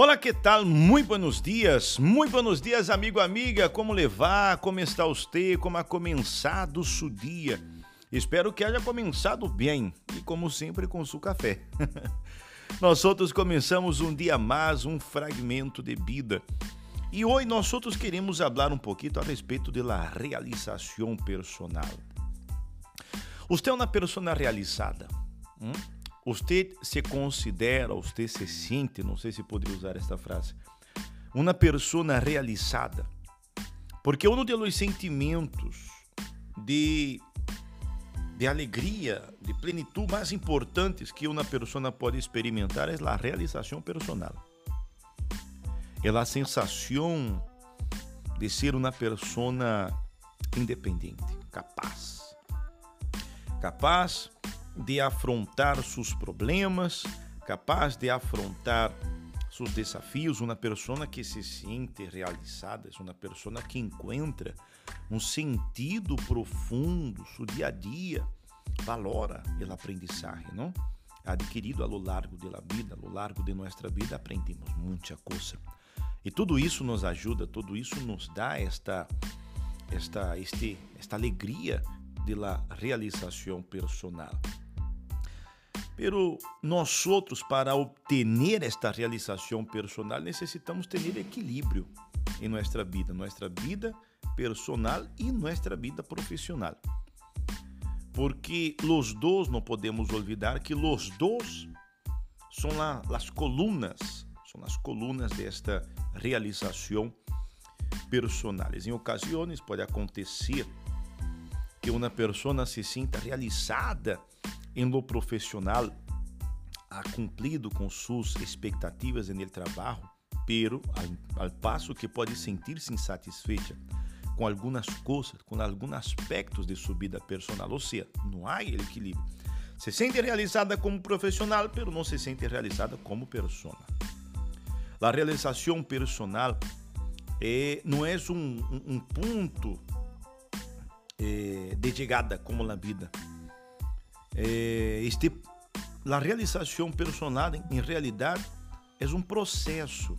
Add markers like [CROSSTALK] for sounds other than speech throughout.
Olá, que tal? Muito buenos dias, muito buenos dias, amigo, amiga. Como levar? Como está você? Como ha começado seu dia? Espero que haja começado bem e, como sempre, com seu café. [LAUGHS] nós outros começamos um dia mais, um fragmento de vida. E hoje nós outros queremos falar um pouquinho a respeito da realização personal. Você é uma pessoa realizada? Hum? Você se considera, você se sente, não sei se poderia usar esta frase, uma pessoa realizada. Porque um dos sentimentos de, de alegria, de plenitude mais importantes que uma pessoa pode experimentar é a realização personal. É a sensação de ser uma pessoa independente, capaz. Capaz de afrontar seus problemas, capaz de afrontar seus desafios, uma pessoa que se sente realizada, uma pessoa que encontra um sentido profundo, seu dia a dia, valora o aprendizagem, não? Adquirido a lo largo da vida, a lo largo de nossa vida, aprendemos muita coisa. E tudo isso nos ajuda, tudo isso nos dá esta esta este esta alegria de la realização personal. Pero nós outros, para obter esta realização personal, necessitamos ter equilíbrio em nossa vida, nossa vida personal e nossa vida profissional. Porque os dois, não podemos olvidar que os dois são as colunas, são as colunas desta realização personal. Em ocasiões pode acontecer que uma pessoa se sinta realizada em lo profissional ha cumprido com suas expectativas no trabalho, pero al passo que pode sentir-se insatisfeita com algumas coisas, com alguns aspectos de sua vida personal, ou seja, não há equilíbrio. Se sente realizada como profissional, pero não se sente realizada como pessoa. A realização personal é, não é um, um, um ponto é, de chegada como na vida eh, este, a realização personal, em realidade, é um processo.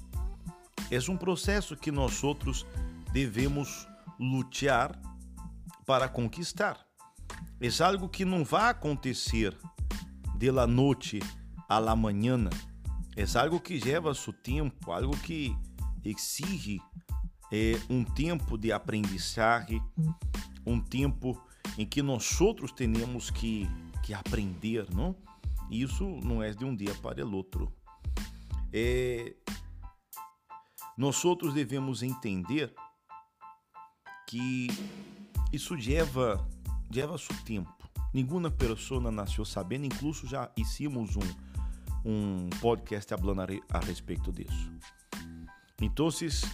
É um processo que nós outros devemos lutar para conquistar. É algo que não vai acontecer de la à la manhã. É algo que leva seu tempo, algo que exige é, um tempo de aprendizagem, um tempo em que nós outros temos que que aprender, não? Isso não é de um dia para o outro. É... Nós outros devemos entender que isso leva, leva seu tempo. Nenhuma pessoa nasceu sabendo, incluso já hicimos um, um podcast falando a respeito disso. Então,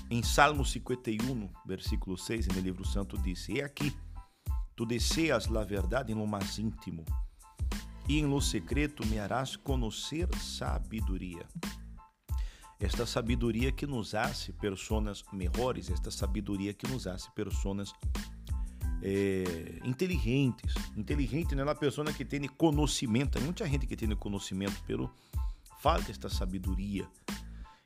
em Salmo 51, versículo 6, no livro santo, diz: E aqui, tu deseas a verdade no mais íntimo e em lo secreto me harás conhecer sabedoria. Esta sabedoria que nos hace personas melhores, esta sabedoria que nos hace personas é, inteligentes. Inteligente não é a pessoa que tem conhecimento. Muita gente que tem conhecimento, pero falta esta sabedoria.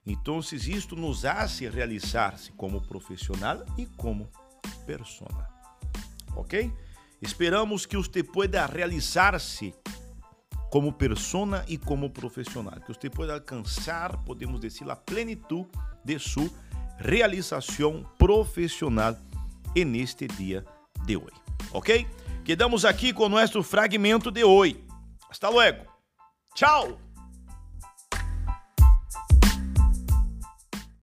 Então, isto nos hace realizar-se como profissional e como persona. Ok? Esperamos que você pueda realizar-se como persona e como profissional, que você pode alcançar, podemos dizer, a plenitude de sua realização profissional neste dia de hoje. Ok? Quedamos aqui com nosso fragmento de hoje. Hasta luego. Tchau!